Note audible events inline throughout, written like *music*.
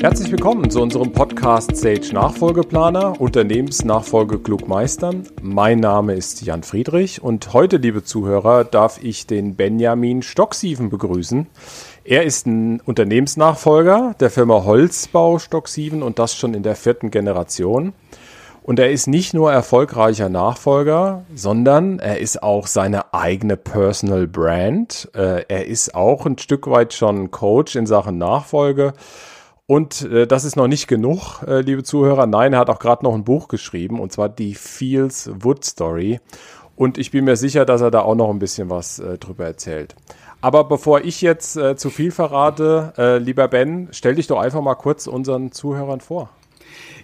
Herzlich willkommen zu unserem Podcast Sage Nachfolgeplaner, Unternehmensnachfolge klug meistern. Mein Name ist Jan Friedrich und heute, liebe Zuhörer, darf ich den Benjamin Stocksieven begrüßen. Er ist ein Unternehmensnachfolger der Firma Holzbau Stocksieven und das schon in der vierten Generation. Und er ist nicht nur erfolgreicher Nachfolger, sondern er ist auch seine eigene Personal Brand. Äh, er ist auch ein Stück weit schon Coach in Sachen Nachfolge. Und äh, das ist noch nicht genug, äh, liebe Zuhörer. Nein, er hat auch gerade noch ein Buch geschrieben, und zwar die Fields Wood Story. Und ich bin mir sicher, dass er da auch noch ein bisschen was äh, drüber erzählt. Aber bevor ich jetzt äh, zu viel verrate, äh, lieber Ben, stell dich doch einfach mal kurz unseren Zuhörern vor.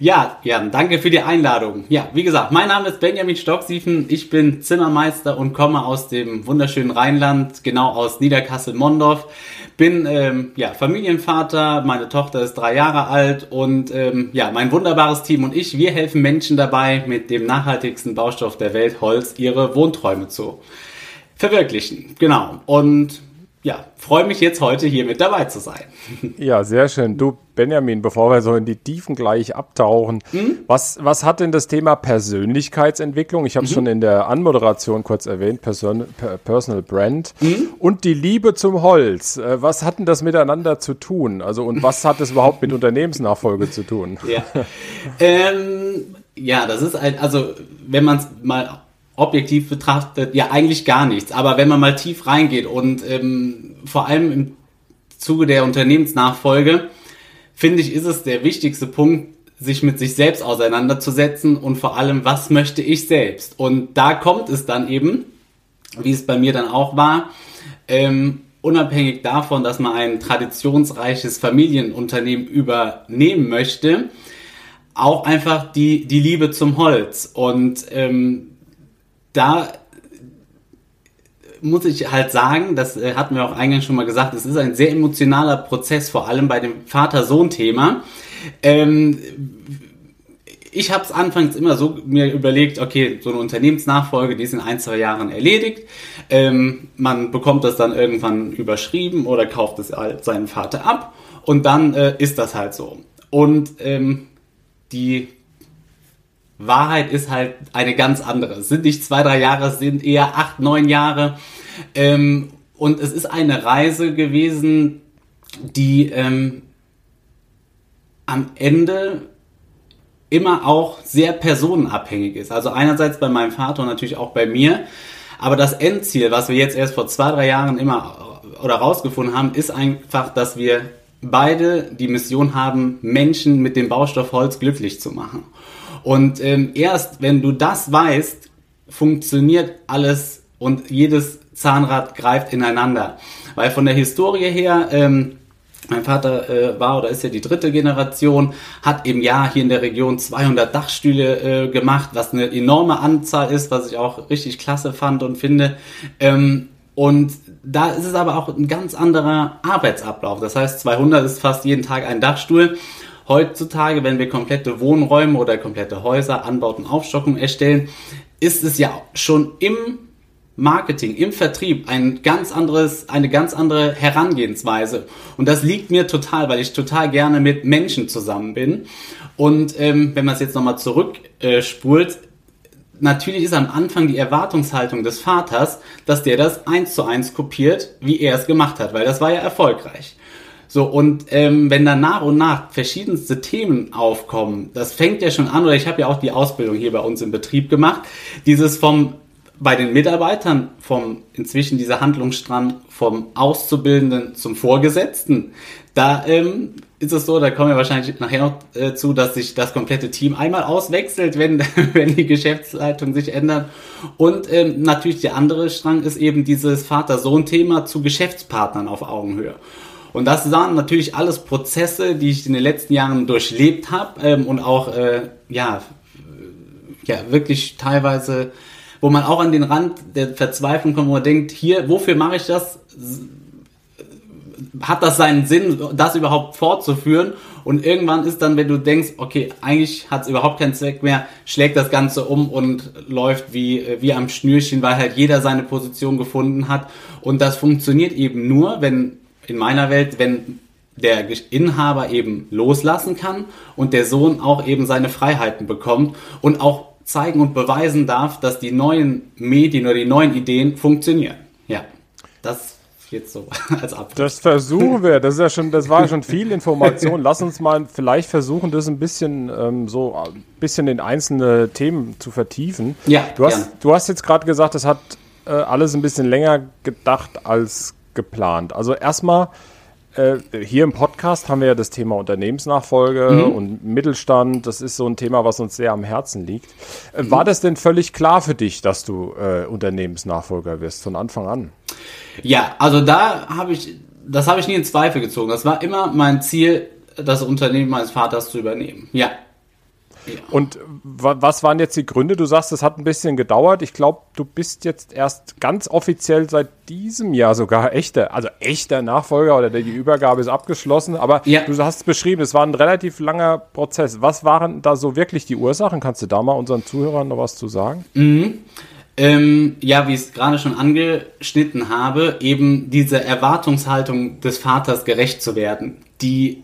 Ja, ja, danke für die Einladung. Ja, wie gesagt, mein Name ist Benjamin Stocksiefen. Ich bin Zimmermeister und komme aus dem wunderschönen Rheinland, genau aus Niederkassel-Mondorf. Bin ähm, ja Familienvater, meine Tochter ist drei Jahre alt und ähm, ja, mein wunderbares Team und ich, wir helfen Menschen dabei, mit dem nachhaltigsten Baustoff der Welt, Holz, ihre Wohnträume zu verwirklichen. Genau. Und ja, freue mich jetzt heute hier mit dabei zu sein. Ja, sehr schön. Du, Benjamin, bevor wir so in die Tiefen gleich abtauchen, mhm. was, was hat denn das Thema Persönlichkeitsentwicklung? Ich habe es mhm. schon in der Anmoderation kurz erwähnt, Person, Personal Brand mhm. und die Liebe zum Holz. Äh, was hat denn das miteinander zu tun? Also, und was hat es überhaupt mit Unternehmensnachfolge zu tun? Ja, ähm, ja das ist halt, also, wenn man es mal objektiv betrachtet ja eigentlich gar nichts. Aber wenn man mal tief reingeht und ähm, vor allem im Zuge der Unternehmensnachfolge, finde ich, ist es der wichtigste Punkt, sich mit sich selbst auseinanderzusetzen und vor allem, was möchte ich selbst? Und da kommt es dann eben, wie es bei mir dann auch war, ähm, unabhängig davon, dass man ein traditionsreiches Familienunternehmen übernehmen möchte, auch einfach die, die Liebe zum Holz. Und ähm, da muss ich halt sagen, das äh, hatten wir auch eingangs schon mal gesagt, es ist ein sehr emotionaler Prozess, vor allem bei dem Vater-Sohn-Thema. Ähm, ich habe es anfangs immer so mir überlegt, okay, so eine Unternehmensnachfolge, die ist in ein, zwei Jahren erledigt. Ähm, man bekommt das dann irgendwann überschrieben oder kauft es halt seinen Vater ab und dann äh, ist das halt so. Und ähm, die Wahrheit ist halt eine ganz andere. Es sind nicht zwei, drei Jahre, es sind eher acht, neun Jahre. Ähm, und es ist eine Reise gewesen, die ähm, am Ende immer auch sehr personenabhängig ist. Also einerseits bei meinem Vater und natürlich auch bei mir. Aber das Endziel, was wir jetzt erst vor zwei, drei Jahren immer oder rausgefunden haben, ist einfach, dass wir beide die Mission haben, Menschen mit dem Baustoff Holz glücklich zu machen. Und ähm, erst wenn du das weißt, funktioniert alles und jedes Zahnrad greift ineinander. Weil von der Historie her, ähm, mein Vater äh, war oder ist ja die dritte Generation, hat im Jahr hier in der Region 200 Dachstühle äh, gemacht, was eine enorme Anzahl ist, was ich auch richtig klasse fand und finde. Ähm, und da ist es aber auch ein ganz anderer Arbeitsablauf. Das heißt, 200 ist fast jeden Tag ein Dachstuhl. Heutzutage, wenn wir komplette Wohnräume oder komplette Häuser, Anbauten, Aufstockung erstellen, ist es ja schon im Marketing, im Vertrieb ein ganz anderes, eine ganz andere Herangehensweise. Und das liegt mir total, weil ich total gerne mit Menschen zusammen bin. Und ähm, wenn man es jetzt nochmal zurückspult, äh, natürlich ist am Anfang die Erwartungshaltung des Vaters, dass der das eins zu eins kopiert, wie er es gemacht hat, weil das war ja erfolgreich. So, und ähm, wenn dann nach und nach verschiedenste Themen aufkommen, das fängt ja schon an, oder ich habe ja auch die Ausbildung hier bei uns im Betrieb gemacht, dieses vom bei den Mitarbeitern vom inzwischen dieser Handlungsstrang vom Auszubildenden zum Vorgesetzten. Da ähm, ist es so, da kommen wir wahrscheinlich nachher noch äh, zu, dass sich das komplette Team einmal auswechselt, wenn, *laughs* wenn die Geschäftsleitung sich ändert. Und ähm, natürlich der andere Strang ist eben dieses Vater-Sohn-Thema zu Geschäftspartnern auf Augenhöhe. Und das waren natürlich alles Prozesse, die ich in den letzten Jahren durchlebt habe ähm, und auch äh, ja, ja wirklich teilweise, wo man auch an den Rand der Verzweiflung kommt, wo man denkt, hier, wofür mache ich das? Hat das seinen Sinn, das überhaupt fortzuführen? Und irgendwann ist dann, wenn du denkst, okay, eigentlich hat es überhaupt keinen Zweck mehr, schlägt das Ganze um und läuft wie, wie am Schnürchen, weil halt jeder seine Position gefunden hat. Und das funktioniert eben nur, wenn in meiner Welt, wenn der Inhaber eben loslassen kann und der Sohn auch eben seine Freiheiten bekommt und auch zeigen und beweisen darf, dass die neuen Medien oder die neuen Ideen funktionieren. Ja, das jetzt so *laughs* als Abschluss. Das versuchen wir. Das ist ja schon, das war schon viel Information. Lass uns mal vielleicht versuchen, das ein bisschen ähm, so ein bisschen in einzelne Themen zu vertiefen. Ja. Du hast, du hast jetzt gerade gesagt, das hat äh, alles ein bisschen länger gedacht als geplant. Also erstmal äh, hier im Podcast haben wir ja das Thema Unternehmensnachfolge mhm. und Mittelstand. Das ist so ein Thema, was uns sehr am Herzen liegt. Äh, mhm. War das denn völlig klar für dich, dass du äh, Unternehmensnachfolger wirst von Anfang an? Ja, also da habe ich, das habe ich nie in Zweifel gezogen. Das war immer mein Ziel, das Unternehmen meines Vaters zu übernehmen. Ja. Und was waren jetzt die Gründe? Du sagst, es hat ein bisschen gedauert. Ich glaube, du bist jetzt erst ganz offiziell seit diesem Jahr sogar echter, also echter Nachfolger oder die Übergabe ist abgeschlossen. Aber ja. du hast es beschrieben, es war ein relativ langer Prozess. Was waren da so wirklich die Ursachen? Kannst du da mal unseren Zuhörern noch was zu sagen? Mhm. Ähm, ja, wie ich es gerade schon angeschnitten habe, eben diese Erwartungshaltung des Vaters gerecht zu werden, die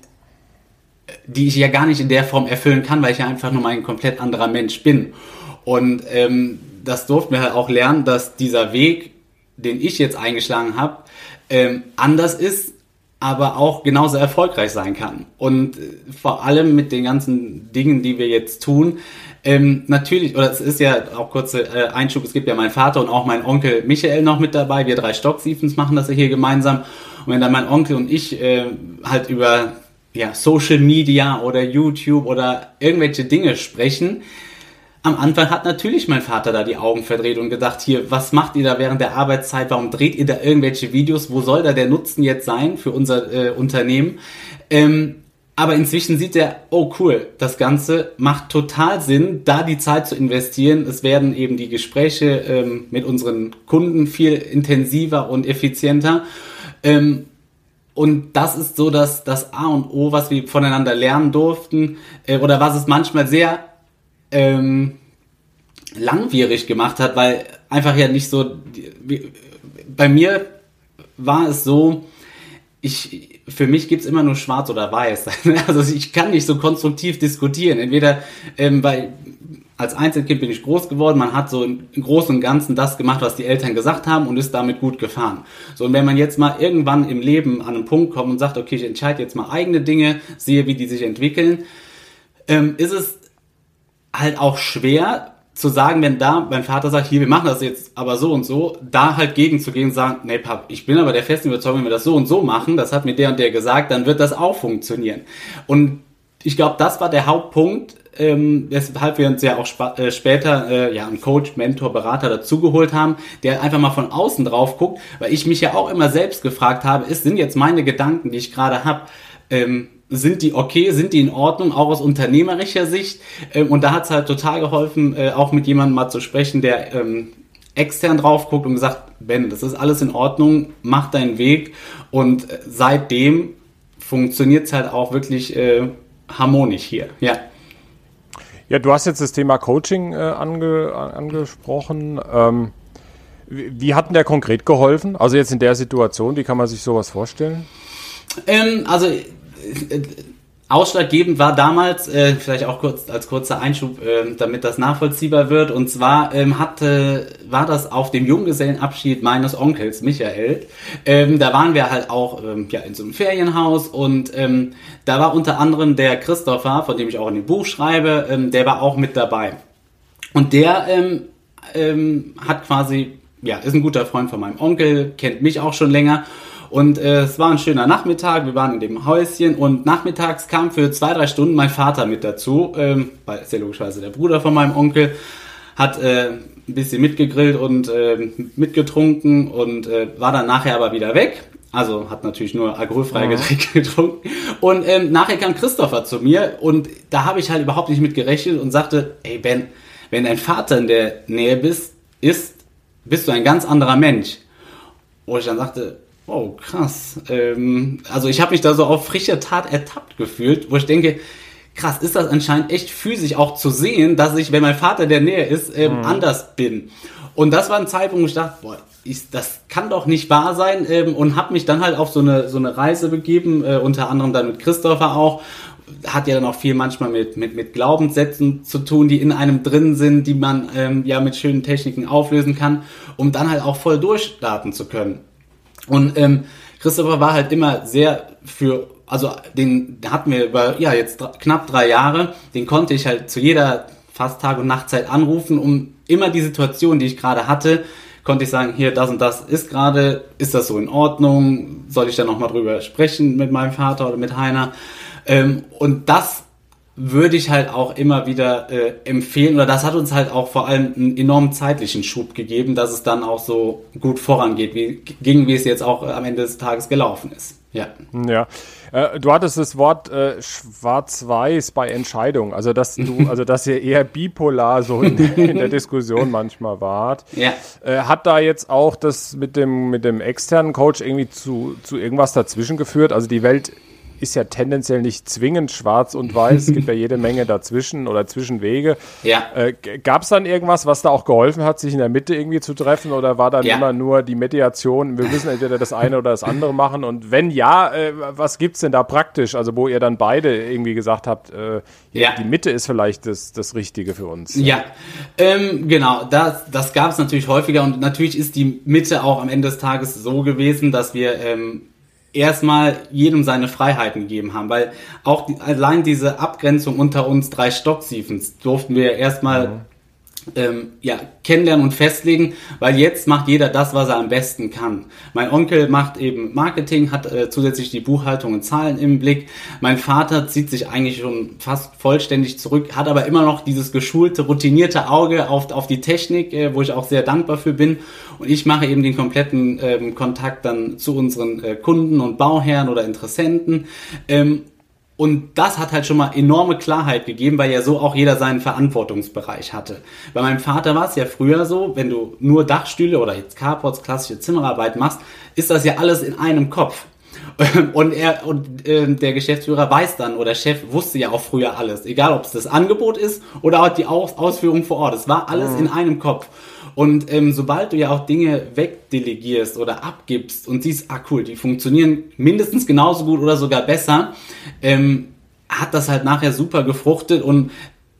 die ich ja gar nicht in der Form erfüllen kann, weil ich ja einfach nur mal ein komplett anderer Mensch bin. Und ähm, das durften wir halt auch lernen, dass dieser Weg, den ich jetzt eingeschlagen habe, ähm, anders ist, aber auch genauso erfolgreich sein kann. Und äh, vor allem mit den ganzen Dingen, die wir jetzt tun, ähm, natürlich, oder es ist ja auch kurze äh, Einschub, es gibt ja meinen Vater und auch meinen Onkel Michael noch mit dabei. Wir drei Stocksiefens machen das ja hier gemeinsam. Und wenn dann mein Onkel und ich äh, halt über ja, Social Media oder YouTube oder irgendwelche Dinge sprechen. Am Anfang hat natürlich mein Vater da die Augen verdreht und gedacht, hier, was macht ihr da während der Arbeitszeit? Warum dreht ihr da irgendwelche Videos? Wo soll da der Nutzen jetzt sein für unser äh, Unternehmen? Ähm, aber inzwischen sieht er, oh cool, das Ganze macht total Sinn, da die Zeit zu investieren. Es werden eben die Gespräche ähm, mit unseren Kunden viel intensiver und effizienter. Ähm, und das ist so das, das A und O, was wir voneinander lernen durften, äh, oder was es manchmal sehr ähm, langwierig gemacht hat, weil einfach ja nicht so. Wie, bei mir war es so, ich, für mich gibt's immer nur schwarz oder weiß. *laughs* Also ich kann nicht so konstruktiv diskutieren. Entweder ähm, weil als Einzelkind bin ich groß geworden, man hat so im Großen und Ganzen das gemacht, was die Eltern gesagt haben und ist damit gut gefahren. So, und wenn man jetzt mal irgendwann im Leben an einen Punkt kommt und sagt, okay, ich entscheide jetzt mal eigene Dinge, sehe, wie die sich entwickeln, ähm, ist es halt auch schwer zu sagen, wenn da mein Vater sagt, hier, wir machen das jetzt aber so und so, da halt gegenzugehen und sagen, nee, Pap, ich bin aber der festen Überzeugung, wenn wir das so und so machen, das hat mir der und der gesagt, dann wird das auch funktionieren. Und ich glaube, das war der Hauptpunkt, ähm, weshalb wir uns ja auch sp äh, später äh, ja einen Coach, Mentor, Berater dazugeholt haben, der einfach mal von außen drauf guckt, weil ich mich ja auch immer selbst gefragt habe, ist, sind jetzt meine Gedanken, die ich gerade habe, ähm, sind die okay, sind die in Ordnung, auch aus unternehmerischer Sicht? Ähm, und da hat es halt total geholfen, äh, auch mit jemandem mal zu sprechen, der ähm, extern drauf guckt und gesagt, Ben, das ist alles in Ordnung, mach deinen Weg. Und äh, seitdem funktioniert es halt auch wirklich äh, harmonisch hier. Ja. Ja, du hast jetzt das Thema Coaching äh, ange, angesprochen. Ähm, wie, hat denn der konkret geholfen? Also jetzt in der Situation, wie kann man sich sowas vorstellen? Ähm, also äh, Ausschlaggebend war damals, äh, vielleicht auch kurz als kurzer Einschub, äh, damit das nachvollziehbar wird, und zwar ähm, hatte, war das auf dem Junggesellenabschied meines Onkels Michael. Ähm, da waren wir halt auch ähm, ja, in so einem Ferienhaus und ähm, da war unter anderem der Christopher, von dem ich auch in dem Buch schreibe, ähm, der war auch mit dabei. Und der ähm, ähm, hat quasi, ja, ist ein guter Freund von meinem Onkel, kennt mich auch schon länger und äh, es war ein schöner Nachmittag, wir waren in dem Häuschen und nachmittags kam für zwei, drei Stunden mein Vater mit dazu, ähm, weil ist ja logischerweise der Bruder von meinem Onkel, hat äh, ein bisschen mitgegrillt und äh, mitgetrunken und äh, war dann nachher aber wieder weg. Also hat natürlich nur alkoholfreie ja. Getränke *laughs* getrunken. Und ähm, nachher kam Christopher zu mir und da habe ich halt überhaupt nicht mit gerechnet und sagte, ey Ben, wenn dein Vater in der Nähe bist, ist, bist du ein ganz anderer Mensch. Wo ich dann sagte, Oh, krass. Ähm, also ich habe mich da so auf frischer Tat ertappt gefühlt, wo ich denke, krass, ist das anscheinend echt physisch auch zu sehen, dass ich, wenn mein Vater der Nähe ist, ähm, mhm. anders bin. Und das war ein Zeitpunkt, wo ich dachte, boah, ich, das kann doch nicht wahr sein ähm, und habe mich dann halt auf so eine, so eine Reise begeben, äh, unter anderem dann mit Christopher auch. Hat ja dann auch viel manchmal mit, mit, mit Glaubenssätzen zu tun, die in einem drin sind, die man ähm, ja mit schönen Techniken auflösen kann, um dann halt auch voll durchstarten zu können. Und ähm, Christopher war halt immer sehr für, also den hatten wir über, ja, jetzt knapp drei Jahre, den konnte ich halt zu jeder fast Tag- und Nachtzeit anrufen, um immer die Situation, die ich gerade hatte, konnte ich sagen, hier, das und das ist gerade, ist das so in Ordnung? Soll ich da nochmal drüber sprechen mit meinem Vater oder mit Heiner? Ähm, und das würde ich halt auch immer wieder äh, empfehlen, oder das hat uns halt auch vor allem einen enormen zeitlichen Schub gegeben, dass es dann auch so gut vorangeht, wie ging, wie es jetzt auch äh, am Ende des Tages gelaufen ist. Ja. Ja. Äh, du hattest das Wort äh, schwarz-weiß bei Entscheidungen, also dass du, *laughs* also dass ihr eher bipolar so in, in der Diskussion manchmal wart. Ja. Äh, hat da jetzt auch das mit dem mit dem externen Coach irgendwie zu zu irgendwas dazwischen geführt? Also die Welt ist ja tendenziell nicht zwingend schwarz und weiß. Es gibt ja *laughs* jede Menge dazwischen oder Zwischenwege. Ja. Äh, Gab es dann irgendwas, was da auch geholfen hat, sich in der Mitte irgendwie zu treffen? Oder war dann ja. immer nur die Mediation, wir müssen entweder das eine oder das andere machen? Und wenn ja, äh, was gibt's denn da praktisch? Also wo ihr dann beide irgendwie gesagt habt, äh, ja. die Mitte ist vielleicht das, das Richtige für uns. Ja, ähm, genau, das, das gab es natürlich häufiger und natürlich ist die Mitte auch am Ende des Tages so gewesen, dass wir ähm, erstmal jedem seine Freiheiten gegeben haben, weil auch die, allein diese Abgrenzung unter uns drei Stocksiefens durften wir erstmal mhm ähm, ja, kennenlernen und festlegen, weil jetzt macht jeder das, was er am besten kann. Mein Onkel macht eben Marketing, hat äh, zusätzlich die Buchhaltung und Zahlen im Blick. Mein Vater zieht sich eigentlich schon fast vollständig zurück, hat aber immer noch dieses geschulte, routinierte Auge auf, auf die Technik, äh, wo ich auch sehr dankbar für bin. Und ich mache eben den kompletten ähm, Kontakt dann zu unseren äh, Kunden und Bauherren oder Interessenten. Ähm, und das hat halt schon mal enorme Klarheit gegeben, weil ja so auch jeder seinen Verantwortungsbereich hatte. Bei meinem Vater war es ja früher so, wenn du nur Dachstühle oder jetzt Carports, klassische Zimmerarbeit machst, ist das ja alles in einem Kopf. *laughs* Und er und äh, der Geschäftsführer weiß dann oder Chef wusste ja auch früher alles, egal ob es das Angebot ist oder auch die Aus Ausführung vor Ort. Es war alles mhm. in einem Kopf. Und ähm, sobald du ja auch Dinge wegdelegierst oder abgibst und siehst, ah cool, die funktionieren mindestens genauso gut oder sogar besser, ähm, hat das halt nachher super gefruchtet und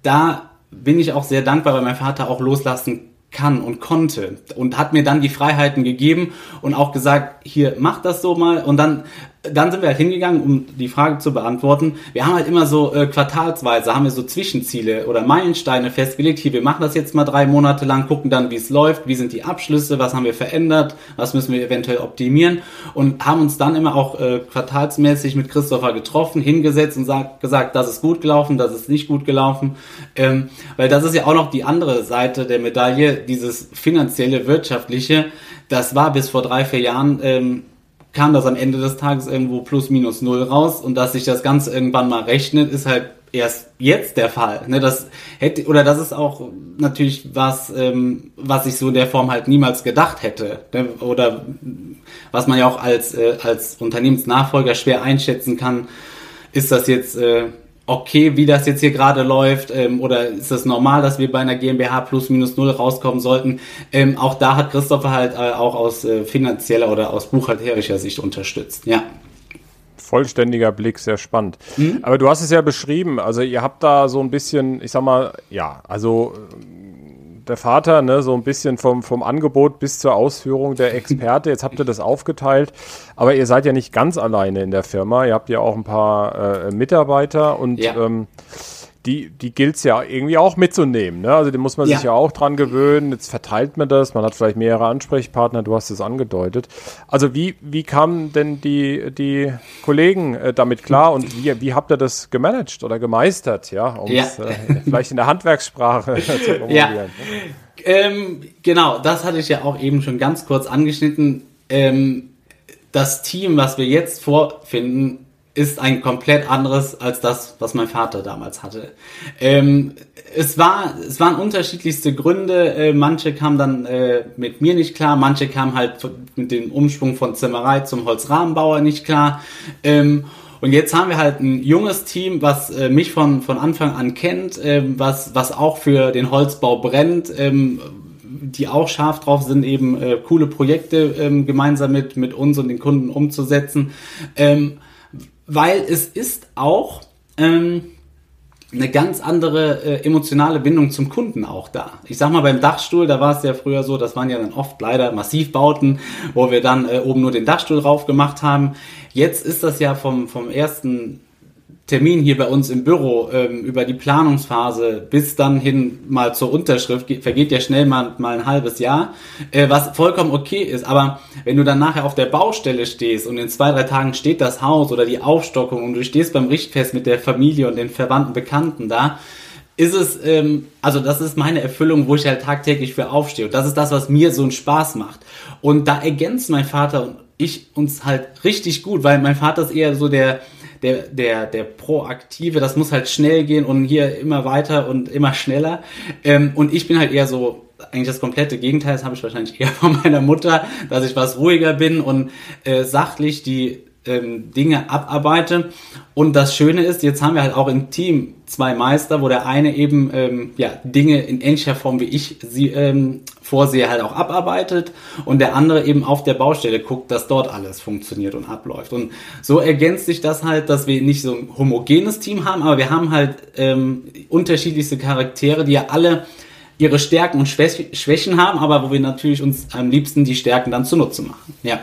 da bin ich auch sehr dankbar, weil mein Vater auch loslassen kann und konnte und hat mir dann die Freiheiten gegeben und auch gesagt, hier mach das so mal und dann dann sind wir halt hingegangen, um die Frage zu beantworten. Wir haben halt immer so äh, quartalsweise, haben wir so Zwischenziele oder Meilensteine festgelegt. Hier, wir machen das jetzt mal drei Monate lang, gucken dann, wie es läuft, wie sind die Abschlüsse, was haben wir verändert, was müssen wir eventuell optimieren und haben uns dann immer auch äh, quartalsmäßig mit Christopher getroffen, hingesetzt und sagt, gesagt, das ist gut gelaufen, das ist nicht gut gelaufen. Ähm, weil das ist ja auch noch die andere Seite der Medaille, dieses finanzielle, wirtschaftliche. Das war bis vor drei, vier Jahren ähm, kam das am Ende des Tages irgendwo plus minus null raus und dass sich das Ganze irgendwann mal rechnet, ist halt erst jetzt der Fall. Ne, das hätte oder das ist auch natürlich was, ähm, was ich so in der Form halt niemals gedacht hätte ne, oder was man ja auch als äh, als Unternehmensnachfolger schwer einschätzen kann. Ist das jetzt äh, okay, wie das jetzt hier gerade läuft, ähm, oder ist das normal, dass wir bei einer GmbH plus minus null rauskommen sollten? Ähm, auch da hat Christopher halt äh, auch aus äh, finanzieller oder aus buchhalterischer Sicht unterstützt. Ja. Vollständiger Blick, sehr spannend. Mhm. Aber du hast es ja beschrieben, also ihr habt da so ein bisschen, ich sag mal, ja, also der Vater, ne, so ein bisschen vom, vom Angebot bis zur Ausführung der Experte. Jetzt habt ihr das aufgeteilt, aber ihr seid ja nicht ganz alleine in der Firma. Ihr habt ja auch ein paar äh, Mitarbeiter und ja. ähm, die, die gilt es ja irgendwie auch mitzunehmen. Ne? Also die muss man ja. sich ja auch dran gewöhnen. Jetzt verteilt man das, man hat vielleicht mehrere Ansprechpartner, du hast es angedeutet. Also wie, wie kamen denn die, die Kollegen äh, damit klar und wie, wie habt ihr das gemanagt oder gemeistert, ja, um ja. Äh, vielleicht in der Handwerkssprache *laughs* zu formulieren? Ja. Ähm, genau, das hatte ich ja auch eben schon ganz kurz angeschnitten. Ähm, das Team, was wir jetzt vorfinden, ist ein komplett anderes als das, was mein Vater damals hatte. Ähm, es war, es waren unterschiedlichste Gründe. Äh, manche kamen dann äh, mit mir nicht klar, manche kamen halt mit dem Umschwung von Zimmerei zum Holzrahmenbauer nicht klar. Ähm, Und jetzt haben wir halt ein junges Team, was äh, mich von, von Anfang an kennt, äh, was, was auch für den Holzbau brennt, ähm, die auch scharf drauf sind, eben äh, coole Projekte ähm, gemeinsam mit, mit uns und den Kunden umzusetzen. Weil es ist auch ähm, eine ganz andere äh, emotionale Bindung zum Kunden auch da. Ich sag mal, beim Dachstuhl, da war es ja früher so, das waren ja dann oft leider Massivbauten, wo wir dann äh, oben nur den Dachstuhl drauf gemacht haben. Jetzt ist das ja vom, vom ersten Termin hier bei uns im Büro ähm, über die Planungsphase bis dann hin mal zur Unterschrift geht, vergeht ja schnell mal, mal ein halbes Jahr, äh, was vollkommen okay ist. Aber wenn du dann nachher auf der Baustelle stehst und in zwei, drei Tagen steht das Haus oder die Aufstockung und du stehst beim Richtfest mit der Familie und den verwandten Bekannten da, ist es, ähm, also das ist meine Erfüllung, wo ich halt tagtäglich für aufstehe. Und das ist das, was mir so einen Spaß macht. Und da ergänzt mein Vater und ich uns halt richtig gut, weil mein Vater ist eher so der, der, der, der Proaktive, das muss halt schnell gehen und hier immer weiter und immer schneller. Ähm, und ich bin halt eher so, eigentlich das komplette Gegenteil, das habe ich wahrscheinlich eher *laughs* von meiner Mutter, dass ich was ruhiger bin und äh, sachlich die ähm, Dinge abarbeite. Und das Schöne ist, jetzt haben wir halt auch im Team zwei Meister, wo der eine eben ähm, ja, Dinge in ähnlicher Form wie ich sie ähm, vorsehe, halt auch abarbeitet und der andere eben auf der Baustelle guckt, dass dort alles funktioniert und abläuft. Und so ergänzt sich das halt, dass wir nicht so ein homogenes Team haben, aber wir haben halt ähm, unterschiedlichste Charaktere, die ja alle ihre Stärken und Schwächen haben, aber wo wir natürlich uns am liebsten die Stärken dann zunutze machen. Ja.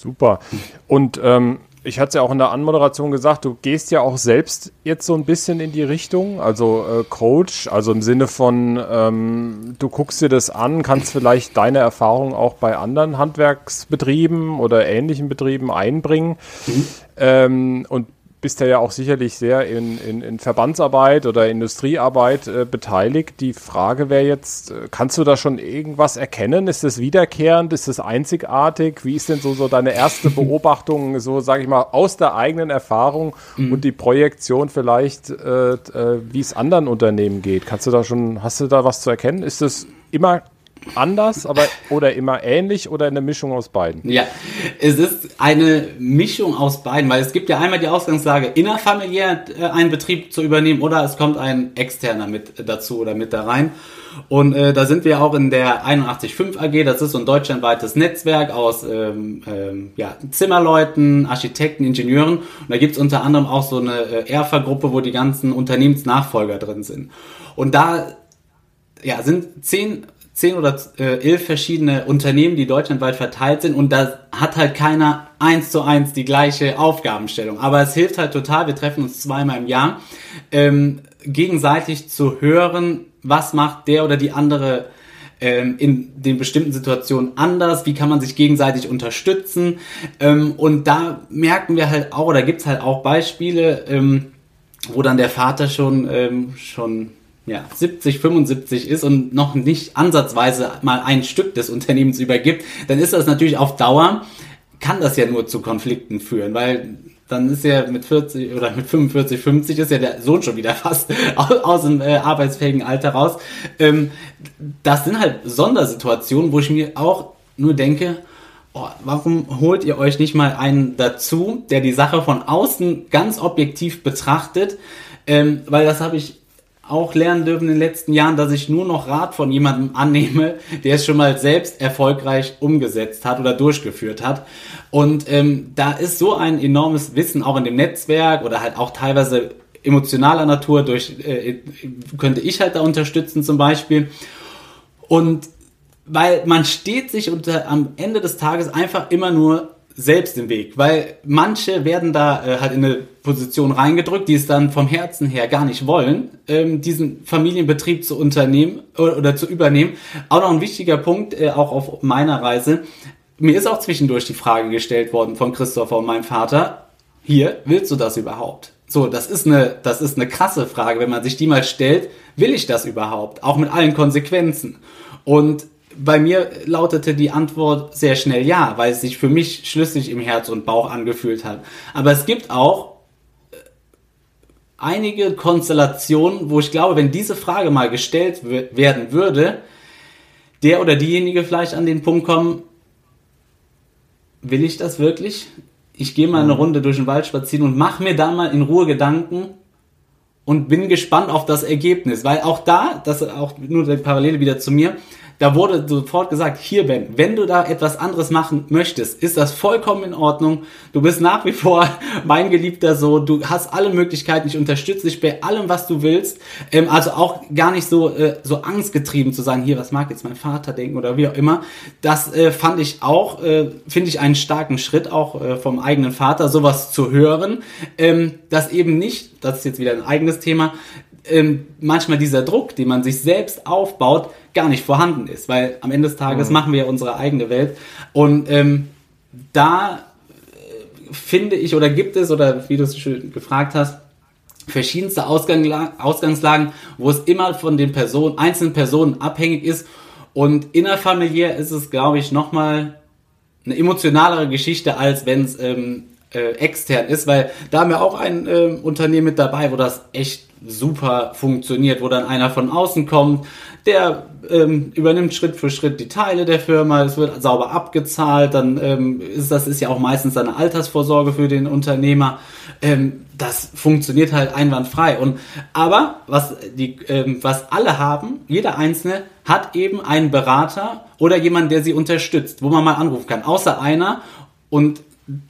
Super. Und ähm, ich hatte es ja auch in der Anmoderation gesagt, du gehst ja auch selbst jetzt so ein bisschen in die Richtung, also äh, Coach, also im Sinne von, ähm, du guckst dir das an, kannst vielleicht deine Erfahrungen auch bei anderen Handwerksbetrieben oder ähnlichen Betrieben einbringen. Mhm. Ähm, und bist ja auch sicherlich sehr in, in, in Verbandsarbeit oder Industriearbeit äh, beteiligt. Die Frage wäre jetzt, äh, kannst du da schon irgendwas erkennen? Ist das wiederkehrend? Ist das einzigartig? Wie ist denn so, so deine erste *laughs* Beobachtung, so sage ich mal, aus der eigenen Erfahrung mhm. und die Projektion vielleicht, äh, äh, wie es anderen Unternehmen geht? Kannst du da schon, hast du da was zu erkennen? Ist das immer anders, aber oder immer ähnlich oder eine Mischung aus beiden? Ja, es ist eine Mischung aus beiden, weil es gibt ja einmal die Ausgangslage, innerfamiliär äh, einen Betrieb zu übernehmen oder es kommt ein externer mit dazu oder mit da rein. Und äh, da sind wir auch in der 815 AG, das ist so ein deutschlandweites Netzwerk aus ähm, ähm, ja, Zimmerleuten, Architekten, Ingenieuren. Und da gibt's unter anderem auch so eine äh, ERFA-Gruppe, wo die ganzen Unternehmensnachfolger drin sind. Und da ja, sind zehn zehn oder äh, elf verschiedene Unternehmen, die deutschlandweit verteilt sind und da hat halt keiner eins zu eins die gleiche Aufgabenstellung. Aber es hilft halt total, wir treffen uns zweimal im Jahr, ähm, gegenseitig zu hören, was macht der oder die andere ähm, in den bestimmten Situationen anders, wie kann man sich gegenseitig unterstützen. Ähm, und da merken wir halt auch, oder gibt's halt auch Beispiele, ähm, wo dann der Vater schon, ähm, schon ja, 70, 75 ist und noch nicht ansatzweise mal ein Stück des Unternehmens übergibt, dann ist das natürlich auf Dauer, kann das ja nur zu Konflikten führen, weil dann ist ja mit 40 oder mit 45, 50 ist ja der Sohn schon wieder *laughs* fast aus, aus dem äh, arbeitsfähigen Alter raus. Ähm, das sind halt Sondersituationen, wo ich mir auch nur denke, oh, warum holt ihr euch nicht mal einen dazu, der die Sache von außen ganz objektiv betrachtet? Ähm, weil das habe ich auch lernen dürfen in den letzten Jahren, dass ich nur noch Rat von jemandem annehme, der es schon mal selbst erfolgreich umgesetzt hat oder durchgeführt hat. Und ähm, da ist so ein enormes Wissen auch in dem Netzwerk oder halt auch teilweise emotionaler Natur durch äh, könnte ich halt da unterstützen zum Beispiel. Und weil man steht sich unter am Ende des Tages einfach immer nur selbst im Weg, weil manche werden da äh, halt in eine Position reingedrückt, die es dann vom Herzen her gar nicht wollen, ähm, diesen Familienbetrieb zu unternehmen oder, oder, zu übernehmen. Auch noch ein wichtiger Punkt, äh, auch auf meiner Reise. Mir ist auch zwischendurch die Frage gestellt worden von Christopher und meinem Vater, hier, willst du das überhaupt? So, das ist eine, das ist eine krasse Frage, wenn man sich die mal stellt, will ich das überhaupt? Auch mit allen Konsequenzen. Und bei mir lautete die Antwort sehr schnell ja, weil es sich für mich schlüssig im Herz und Bauch angefühlt hat. Aber es gibt auch äh, einige Konstellationen, wo ich glaube, wenn diese Frage mal gestellt werden würde, der oder diejenige vielleicht an den Punkt kommen, will ich das wirklich? ich gehe mal eine Runde durch den Wald spazieren und mache mir da mal in Ruhe Gedanken und bin gespannt auf das Ergebnis, weil auch da, das ist auch nur die Parallele wieder zu mir, da wurde sofort gesagt, hier Ben, wenn du da etwas anderes machen möchtest, ist das vollkommen in Ordnung. Du bist nach wie vor *laughs* mein geliebter Sohn. Du hast alle Möglichkeiten. Ich unterstütze dich bei allem, was du willst. Ähm, also auch gar nicht so, äh, so angstgetrieben zu sagen, hier, was mag jetzt mein Vater denken oder wie auch immer. Das äh, fand ich auch, äh, finde ich einen starken Schritt auch äh, vom eigenen Vater, sowas zu hören. Ähm, dass eben nicht, das ist jetzt wieder ein eigenes Thema, ähm, manchmal dieser Druck, den man sich selbst aufbaut, gar nicht vorhanden ist, weil am Ende des Tages mhm. machen wir ja unsere eigene Welt und ähm, da äh, finde ich oder gibt es oder wie du es schön gefragt hast, verschiedenste Ausgangslagen, wo es immer von den Personen, einzelnen Personen abhängig ist und innerfamiliär ist es, glaube ich, nochmal eine emotionalere Geschichte, als wenn es ähm, äh, extern ist, weil da haben wir auch ein äh, Unternehmen mit dabei, wo das echt super funktioniert, wo dann einer von außen kommt, der ähm, übernimmt Schritt für Schritt die Teile der Firma, es wird sauber abgezahlt, dann ähm, ist das ist ja auch meistens eine Altersvorsorge für den Unternehmer. Ähm, das funktioniert halt einwandfrei. Und aber was die ähm, was alle haben, jeder einzelne hat eben einen Berater oder jemand, der sie unterstützt, wo man mal anrufen kann, außer einer und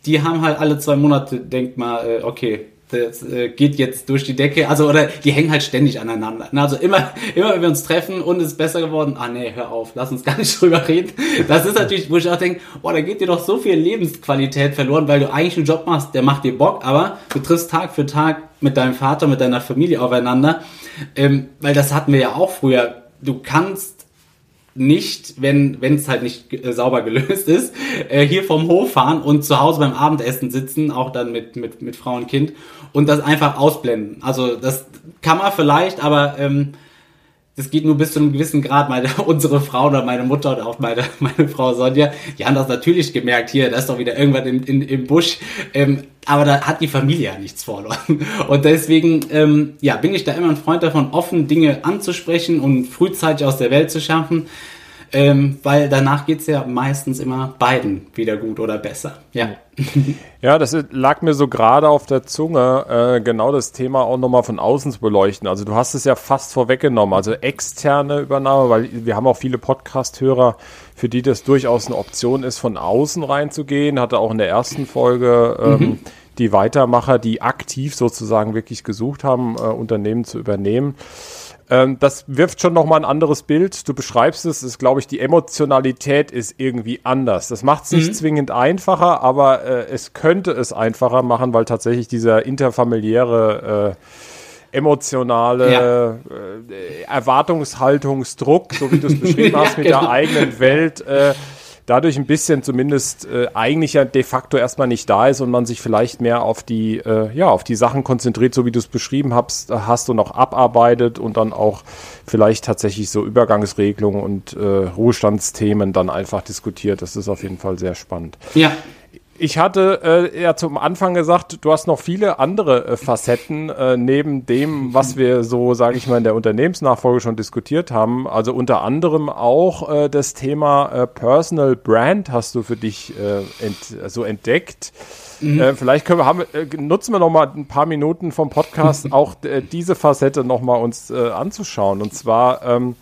die haben halt alle zwei Monate, denkt mal, äh, okay, das äh, geht jetzt durch die Decke, also oder die hängen halt ständig aneinander. Also immer, *laughs* immer wenn wir uns treffen und es ist besser geworden, ah nee, hör auf, lass uns gar nicht *laughs* drüber reden. Das ist natürlich, wo ich auch denke, boah, da geht dir doch so viel Lebensqualität verloren, weil du eigentlich einen Job machst, der macht dir Bock, aber du triffst Tag für Tag mit deinem Vater, mit deiner Familie aufeinander. Ähm, weil das hatten wir ja auch früher. Du kannst nicht, wenn wenn es halt nicht äh, sauber gelöst ist, äh, hier vom Hof fahren und zu Hause beim Abendessen sitzen, auch dann mit mit mit Frau und Kind und das einfach ausblenden. Also das kann man vielleicht, aber ähm, das geht nur bis zu einem gewissen Grad. Meine, *laughs* unsere Frau oder meine Mutter oder auch meine, *laughs* meine Frau Sonja, die haben das natürlich gemerkt. Hier, da ist doch wieder irgendwas im, in, im Busch. Ähm, aber da hat die Familie ja nichts verloren. *laughs* Und deswegen, ähm, ja, bin ich da immer ein Freund davon, offen Dinge anzusprechen und frühzeitig aus der Welt zu schaffen. Ähm, weil danach geht's ja meistens immer beiden wieder gut oder besser. Ja. *laughs* Ja, das lag mir so gerade auf der Zunge, äh, genau das Thema auch nochmal von außen zu beleuchten. Also du hast es ja fast vorweggenommen, also externe Übernahme, weil wir haben auch viele Podcast-Hörer, für die das durchaus eine Option ist, von außen reinzugehen. Hatte auch in der ersten Folge ähm, mhm. die Weitermacher, die aktiv sozusagen wirklich gesucht haben, äh, Unternehmen zu übernehmen. Ähm, das wirft schon nochmal ein anderes Bild. Du beschreibst es, ist, glaube ich, die Emotionalität ist irgendwie anders. Das macht es nicht mhm. zwingend einfacher, aber äh, es könnte es einfacher machen, weil tatsächlich dieser interfamiliäre äh, emotionale ja. äh, Erwartungshaltungsdruck, so wie du es *laughs* beschrieben hast, ja, mit genau. der eigenen Welt, äh, dadurch ein bisschen zumindest äh, eigentlich ja de facto erstmal nicht da ist und man sich vielleicht mehr auf die, äh, ja, auf die Sachen konzentriert, so wie du es beschrieben hast, hast du noch abarbeitet und dann auch vielleicht tatsächlich so Übergangsregelungen und äh, Ruhestandsthemen dann einfach diskutiert. Das ist auf jeden Fall sehr spannend. Ja. Ich hatte äh, ja zum Anfang gesagt, du hast noch viele andere äh, Facetten äh, neben dem, was *laughs* wir so, sage ich mal, in der Unternehmensnachfolge schon diskutiert haben. Also unter anderem auch äh, das Thema äh, Personal Brand hast du für dich äh, ent so entdeckt. Mhm. Äh, vielleicht können wir, haben, äh, nutzen wir noch mal ein paar Minuten vom Podcast *laughs* auch äh, diese Facette noch mal uns äh, anzuschauen. Und zwar ähm,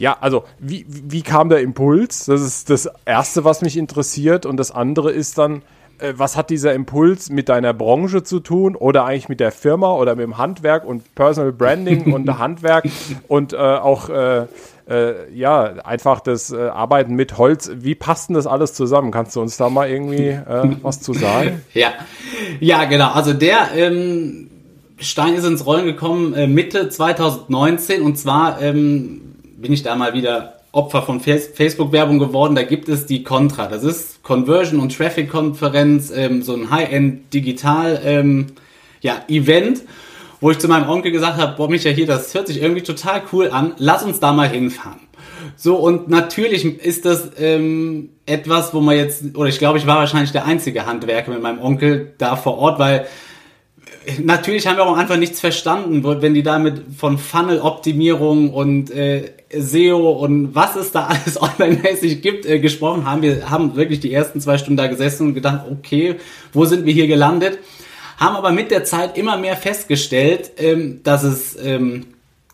ja, also wie, wie kam der Impuls? Das ist das Erste, was mich interessiert. Und das andere ist dann, äh, was hat dieser Impuls mit deiner Branche zu tun oder eigentlich mit der Firma oder mit dem Handwerk und Personal Branding und *laughs* Handwerk und äh, auch äh, äh, ja, einfach das äh, Arbeiten mit Holz. Wie passt denn das alles zusammen? Kannst du uns da mal irgendwie äh, was zu sagen? *laughs* Ja, ja, genau. Also der ähm, Stein ist ins Rollen gekommen Mitte 2019 und zwar ähm, bin ich da mal wieder Opfer von Facebook-Werbung geworden. Da gibt es die Contra. Das ist Conversion- und Traffic-Konferenz, ähm, so ein High-End-Digital ähm, ja, wo ich zu meinem Onkel gesagt habe, boah, Micha, hier, das hört sich irgendwie total cool an. Lass uns da mal hinfahren. So, und natürlich ist das ähm, etwas, wo man jetzt, oder ich glaube, ich war wahrscheinlich der einzige Handwerker mit meinem Onkel da vor Ort, weil natürlich haben wir auch einfach nichts verstanden, wenn die damit von Funnel-Optimierung und äh, SEO und was es da *laughs* alles online-mäßig gibt, äh, gesprochen haben. Wir haben wirklich die ersten zwei Stunden da gesessen und gedacht, okay, wo sind wir hier gelandet? Haben aber mit der Zeit immer mehr festgestellt, ähm, dass es ähm,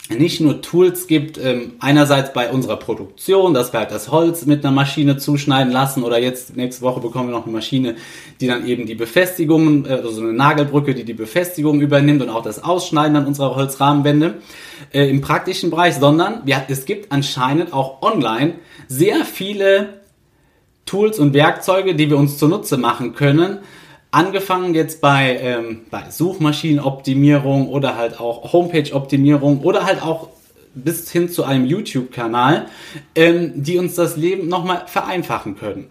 nicht nur Tools gibt, ähm, einerseits bei unserer Produktion, dass wir halt das Holz mit einer Maschine zuschneiden lassen oder jetzt nächste Woche bekommen wir noch eine Maschine, die dann eben die Befestigungen, äh, also eine Nagelbrücke, die die Befestigung übernimmt und auch das Ausschneiden an unserer Holzrahmenwände äh, im praktischen Bereich, sondern ja, es gibt anscheinend auch online sehr viele Tools und Werkzeuge, die wir uns zunutze machen können, Angefangen jetzt bei, ähm, bei Suchmaschinenoptimierung oder halt auch Homepage-Optimierung oder halt auch bis hin zu einem YouTube-Kanal, ähm, die uns das Leben nochmal vereinfachen können.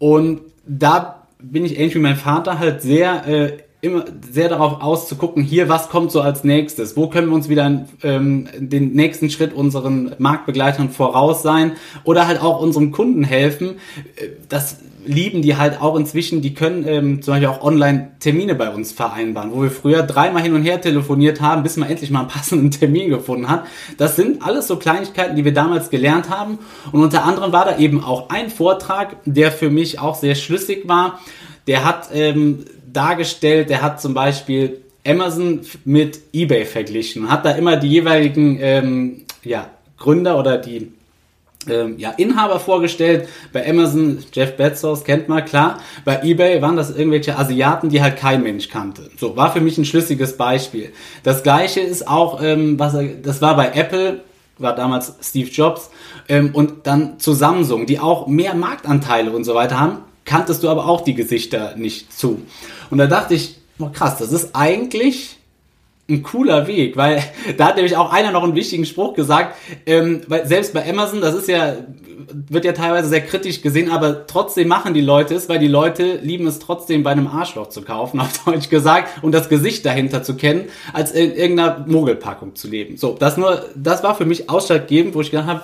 Und da bin ich ähnlich wie mein Vater halt sehr äh, immer sehr darauf auszugucken, hier, was kommt so als nächstes? Wo können wir uns wieder ähm, den nächsten Schritt unseren Marktbegleitern voraus sein oder halt auch unserem Kunden helfen? Äh, das lieben die halt auch inzwischen, die können ähm, zum Beispiel auch online Termine bei uns vereinbaren, wo wir früher dreimal hin und her telefoniert haben, bis man endlich mal einen passenden Termin gefunden hat. Das sind alles so Kleinigkeiten, die wir damals gelernt haben. Und unter anderem war da eben auch ein Vortrag, der für mich auch sehr schlüssig war. Der hat ähm, dargestellt, der hat zum Beispiel Amazon mit eBay verglichen hat da immer die jeweiligen ähm, ja, Gründer oder die ähm, ja, Inhaber vorgestellt. Bei Amazon, Jeff Bezos kennt man, klar. Bei eBay waren das irgendwelche Asiaten, die halt kein Mensch kannte. So, war für mich ein schlüssiges Beispiel. Das gleiche ist auch, ähm, was er, das war bei Apple, war damals Steve Jobs, ähm, und dann zu Samsung, die auch mehr Marktanteile und so weiter haben, kanntest du aber auch die Gesichter nicht zu. Und da dachte ich, oh krass, das ist eigentlich ein cooler Weg, weil *laughs* da hat nämlich auch einer noch einen wichtigen Spruch gesagt, ähm, weil selbst bei Amazon, das ist ja, wird ja teilweise sehr kritisch gesehen, aber trotzdem machen die Leute es, weil die Leute lieben es trotzdem bei einem Arschloch zu kaufen, *laughs* auf Deutsch gesagt, und das Gesicht dahinter zu kennen, als in irgendeiner Mogelpackung zu leben. So, das nur, das war für mich ausschlaggebend, wo ich gedacht habe,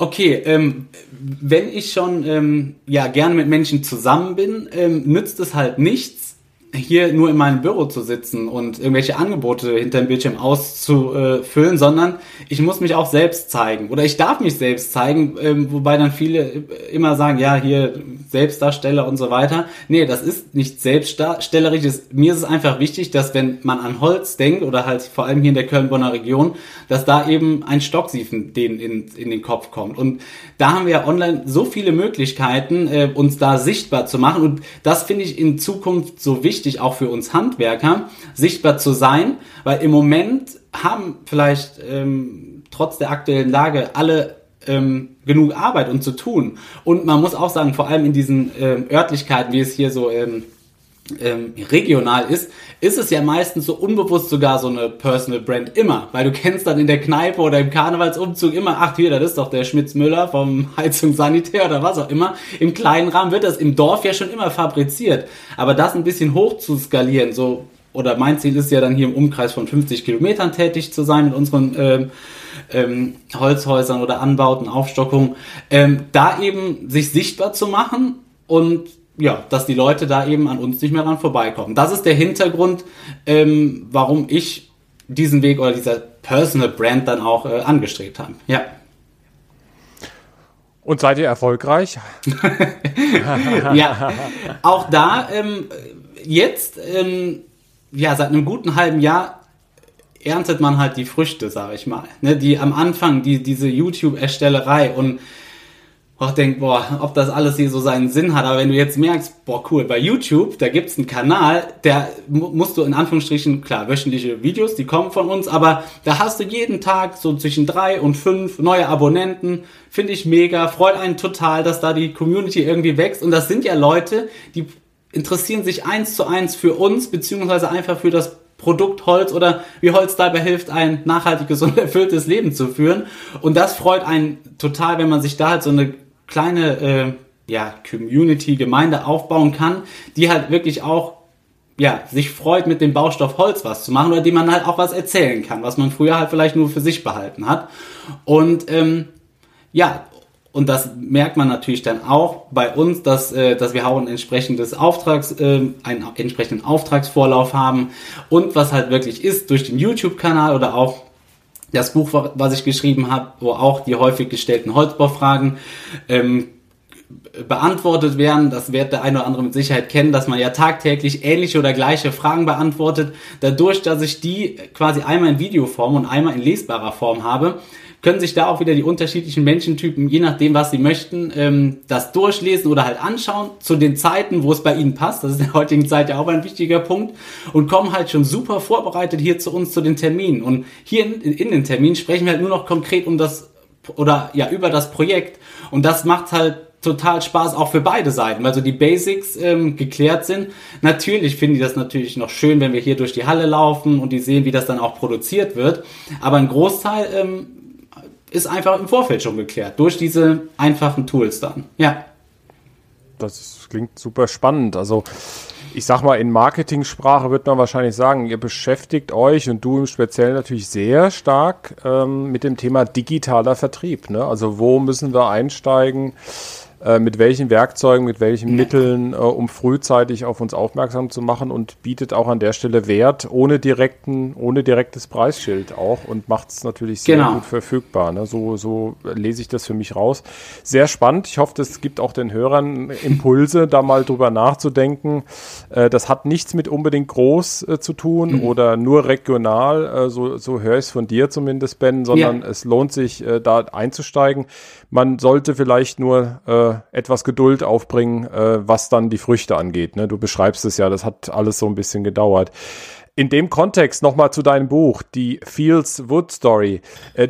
Okay, ähm, wenn ich schon ähm, ja gerne mit Menschen zusammen bin, ähm, nützt es halt nichts, hier nur in meinem Büro zu sitzen und irgendwelche Angebote hinter dem Bildschirm auszufüllen, sondern ich muss mich auch selbst zeigen oder ich darf mich selbst zeigen, ähm, wobei dann viele immer sagen, ja, hier Selbstdarsteller und so weiter. Nee, das ist nicht selbstdarstellerisch. Mir ist es einfach wichtig, dass wenn man an Holz denkt oder halt vor allem hier in der Köln-Bonner Region, dass da eben ein Stocksiefen denen in, in den Kopf kommt. Und da haben wir ja online so viele Möglichkeiten, äh, uns da sichtbar zu machen und das finde ich in Zukunft so wichtig, wichtig, auch für uns Handwerker, sichtbar zu sein, weil im Moment haben vielleicht ähm, trotz der aktuellen Lage alle ähm, genug Arbeit und zu tun. Und man muss auch sagen, vor allem in diesen ähm, Örtlichkeiten, wie es hier so ähm, ähm, regional ist, ist es ja meistens so unbewusst sogar so eine Personal Brand immer, weil du kennst dann in der Kneipe oder im Karnevalsumzug immer, ach hier, das ist doch der Schmitz Müller vom *laughs* Heizung Sanitär oder was auch immer. Im kleinen Rahmen wird das im Dorf ja schon immer fabriziert, aber das ein bisschen hoch zu skalieren, so oder mein Ziel ist ja dann hier im Umkreis von 50 Kilometern tätig zu sein mit unseren ähm, ähm, Holzhäusern oder Anbauten, Aufstockungen, ähm, da eben sich sichtbar zu machen und ja, dass die Leute da eben an uns nicht mehr dran vorbeikommen. Das ist der Hintergrund, ähm, warum ich diesen Weg oder dieser Personal Brand dann auch äh, angestrebt habe. Ja. Und seid ihr erfolgreich? *laughs* ja, auch da ähm, jetzt, ähm, ja, seit einem guten halben Jahr erntet man halt die Früchte, sage ich mal. Ne, die am Anfang, die, diese YouTube-Erstellerei und auch denkt, boah, ob das alles hier so seinen Sinn hat. Aber wenn du jetzt merkst, boah, cool, bei YouTube, da gibt's einen Kanal, der musst du in Anführungsstrichen, klar, wöchentliche Videos, die kommen von uns, aber da hast du jeden Tag so zwischen drei und fünf neue Abonnenten. Finde ich mega, freut einen total, dass da die Community irgendwie wächst. Und das sind ja Leute, die interessieren sich eins zu eins für uns, beziehungsweise einfach für das Produkt Holz oder wie Holz dabei hilft, ein nachhaltiges *laughs* und erfülltes Leben zu führen. Und das freut einen total, wenn man sich da halt so eine kleine äh, ja, Community, Gemeinde aufbauen kann, die halt wirklich auch ja, sich freut, mit dem Baustoff Holz was zu machen oder die man halt auch was erzählen kann, was man früher halt vielleicht nur für sich behalten hat. Und ähm, ja, und das merkt man natürlich dann auch bei uns, dass, äh, dass wir auch ein entsprechendes Auftrags, äh, einen entsprechenden Auftragsvorlauf haben. Und was halt wirklich ist, durch den YouTube-Kanal oder auch das Buch, was ich geschrieben habe, wo auch die häufig gestellten Holzbaufragen ähm, beantwortet werden. Das wird der eine oder andere mit Sicherheit kennen, dass man ja tagtäglich ähnliche oder gleiche Fragen beantwortet. Dadurch, dass ich die quasi einmal in Videoform und einmal in lesbarer Form habe, können sich da auch wieder die unterschiedlichen Menschentypen, je nachdem, was sie möchten, ähm, das durchlesen oder halt anschauen zu den Zeiten, wo es bei ihnen passt. Das ist in der heutigen Zeit ja auch ein wichtiger Punkt und kommen halt schon super vorbereitet hier zu uns zu den Terminen. Und hier in, in den Terminen sprechen wir halt nur noch konkret um das oder ja über das Projekt und das macht halt total Spaß auch für beide Seiten, weil so die Basics ähm, geklärt sind. Natürlich finde ich das natürlich noch schön, wenn wir hier durch die Halle laufen und die sehen, wie das dann auch produziert wird. Aber ein Großteil ähm, ist einfach im Vorfeld schon geklärt, durch diese einfachen Tools dann. Ja. Das klingt super spannend. Also ich sag mal, in Marketingsprache wird man wahrscheinlich sagen, ihr beschäftigt euch und du im Speziellen natürlich sehr stark ähm, mit dem Thema digitaler Vertrieb. Ne? Also wo müssen wir einsteigen? Äh, mit welchen Werkzeugen, mit welchen Mitteln, äh, um frühzeitig auf uns aufmerksam zu machen und bietet auch an der Stelle Wert ohne direkten, ohne direktes Preisschild auch und macht es natürlich sehr genau. gut verfügbar. Ne? So, so lese ich das für mich raus. Sehr spannend. Ich hoffe, das gibt auch den Hörern Impulse, da mal drüber nachzudenken. Äh, das hat nichts mit unbedingt groß äh, zu tun mhm. oder nur regional, äh, so, so höre ich es von dir zumindest, Ben, sondern ja. es lohnt sich, da einzusteigen. Man sollte vielleicht nur äh, etwas Geduld aufbringen, äh, was dann die Früchte angeht. Ne? Du beschreibst es ja, das hat alles so ein bisschen gedauert. In dem Kontext nochmal zu deinem Buch, die Fields Wood Story. Äh,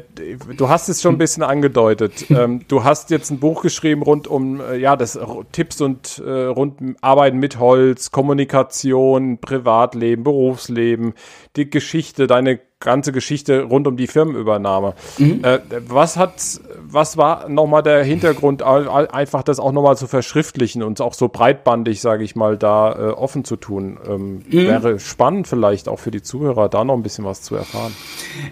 du hast es schon ein bisschen angedeutet. *laughs* Ähm, du hast jetzt ein Buch geschrieben rund um äh, ja das Tipps und äh, rund um Arbeiten mit Holz, Kommunikation, Privatleben, Berufsleben, die Geschichte, deine ganze Geschichte rund um die Firmenübernahme. Mhm. Äh, was hat, was war nochmal der Hintergrund, einfach das auch nochmal zu verschriftlichen und auch so breitbandig, sage ich mal, da äh, offen zu tun? Ähm, mhm. Wäre spannend vielleicht auch für die Zuhörer, da noch ein bisschen was zu erfahren.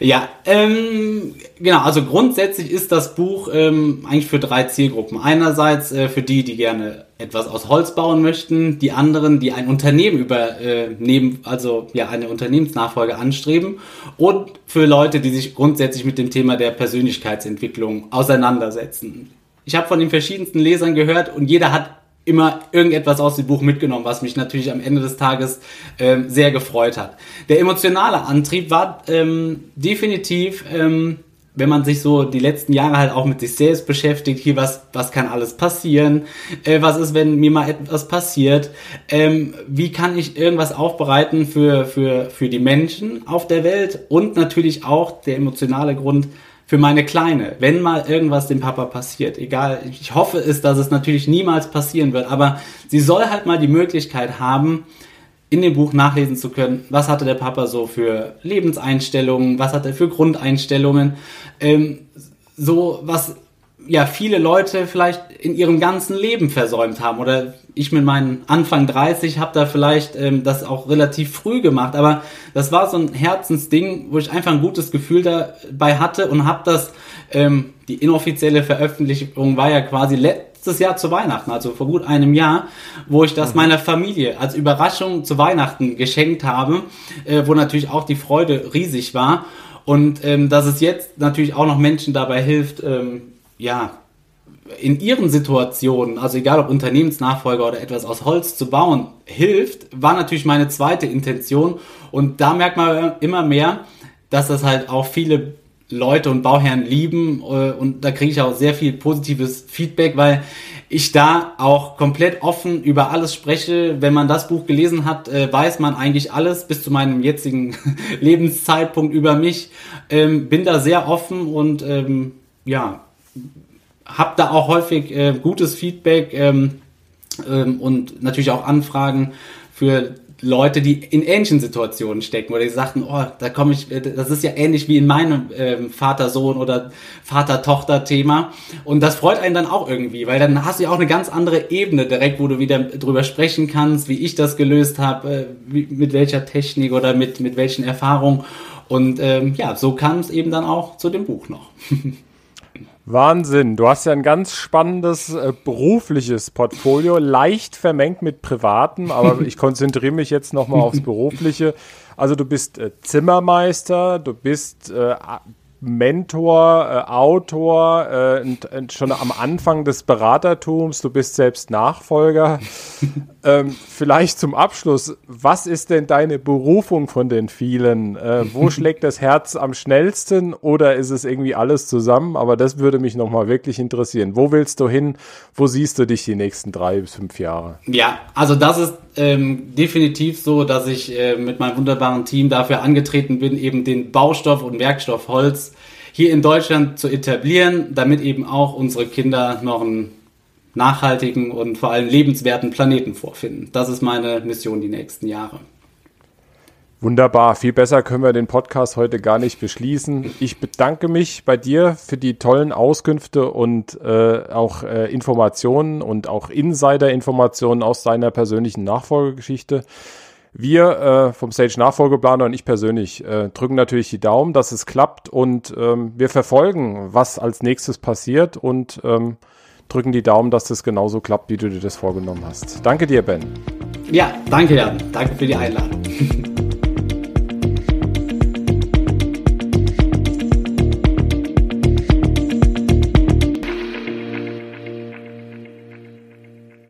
Ja, ähm, genau, also grundsätzlich ist das Buch ähm, eigentlich für drei Zielgruppen. Einerseits äh, für die, die gerne etwas aus Holz bauen möchten, die anderen, die ein Unternehmen übernehmen, äh, also ja eine Unternehmensnachfolge anstreben und für Leute, die sich grundsätzlich mit dem Thema der Persönlichkeitsentwicklung auseinandersetzen. Ich habe von den verschiedensten Lesern gehört und jeder hat immer irgendetwas aus dem Buch mitgenommen, was mich natürlich am Ende des Tages ähm, sehr gefreut hat. Der emotionale Antrieb war ähm, definitiv ähm, wenn man sich so die letzten Jahre halt auch mit sich selbst beschäftigt, hier was, was kann alles passieren, äh, was ist, wenn mir mal etwas passiert, ähm, wie kann ich irgendwas aufbereiten für, für, für die Menschen auf der Welt? Und natürlich auch der emotionale Grund für meine Kleine, wenn mal irgendwas dem Papa passiert, egal, ich hoffe es, dass es natürlich niemals passieren wird, aber sie soll halt mal die Möglichkeit haben, in dem Buch nachlesen zu können, was hatte der Papa so für Lebenseinstellungen, was hat er für Grundeinstellungen, ähm, so was ja viele Leute vielleicht in ihrem ganzen Leben versäumt haben. Oder ich mit meinen Anfang 30 habe da vielleicht ähm, das auch relativ früh gemacht, aber das war so ein Herzensding, wo ich einfach ein gutes Gefühl dabei hatte und habe das ähm, die inoffizielle Veröffentlichung war ja quasi letztes Jahr zu Weihnachten, also vor gut einem Jahr, wo ich das mhm. meiner Familie als Überraschung zu Weihnachten geschenkt habe, äh, wo natürlich auch die Freude riesig war. Und ähm, dass es jetzt natürlich auch noch Menschen dabei hilft, ähm, ja, in ihren Situationen, also egal ob Unternehmensnachfolger oder etwas aus Holz zu bauen, hilft, war natürlich meine zweite Intention. Und da merkt man immer mehr, dass das halt auch viele Leute und Bauherren lieben äh, und da kriege ich auch sehr viel positives Feedback, weil ich da auch komplett offen über alles spreche. Wenn man das Buch gelesen hat, äh, weiß man eigentlich alles bis zu meinem jetzigen *laughs* Lebenszeitpunkt über mich. Ähm, bin da sehr offen und ähm, ja, habe da auch häufig äh, gutes Feedback ähm, und natürlich auch Anfragen für Leute, die in ähnlichen Situationen stecken, oder die sagten, oh, da komme ich, äh, das ist ja ähnlich wie in meinem ähm, Vater-Sohn oder Vater-Tochter-Thema. Und das freut einen dann auch irgendwie, weil dann hast du ja auch eine ganz andere Ebene direkt, wo du wieder drüber sprechen kannst, wie ich das gelöst habe, äh, mit welcher Technik oder mit, mit welchen Erfahrungen. Und ähm, ja, so kam es eben dann auch zu dem Buch noch. *laughs* Wahnsinn. Du hast ja ein ganz spannendes äh, berufliches Portfolio, leicht vermengt mit privatem, aber *laughs* ich konzentriere mich jetzt nochmal aufs berufliche. Also du bist äh, Zimmermeister, du bist äh, Mentor, äh, Autor, äh, und, und schon am Anfang des Beratertums, du bist selbst Nachfolger. *laughs* ähm, vielleicht zum Abschluss, was ist denn deine Berufung von den vielen? Äh, wo *laughs* schlägt das Herz am schnellsten oder ist es irgendwie alles zusammen? Aber das würde mich nochmal wirklich interessieren. Wo willst du hin? Wo siehst du dich die nächsten drei bis fünf Jahre? Ja, also das ist ähm, definitiv so, dass ich äh, mit meinem wunderbaren Team dafür angetreten bin, eben den Baustoff und Werkstoff Holz hier in Deutschland zu etablieren, damit eben auch unsere Kinder noch einen nachhaltigen und vor allem lebenswerten Planeten vorfinden. Das ist meine Mission die nächsten Jahre. Wunderbar, viel besser können wir den Podcast heute gar nicht beschließen. Ich bedanke mich bei dir für die tollen Auskünfte und äh, auch äh, Informationen und auch Insider-Informationen aus deiner persönlichen Nachfolgegeschichte. Wir äh, vom Stage Nachfolgeplaner und ich persönlich äh, drücken natürlich die Daumen, dass es klappt und ähm, wir verfolgen, was als nächstes passiert und ähm, drücken die Daumen, dass das genauso klappt, wie du dir das vorgenommen hast. Danke dir, Ben. Ja, danke, Jan. Danke für die Einladung. *laughs*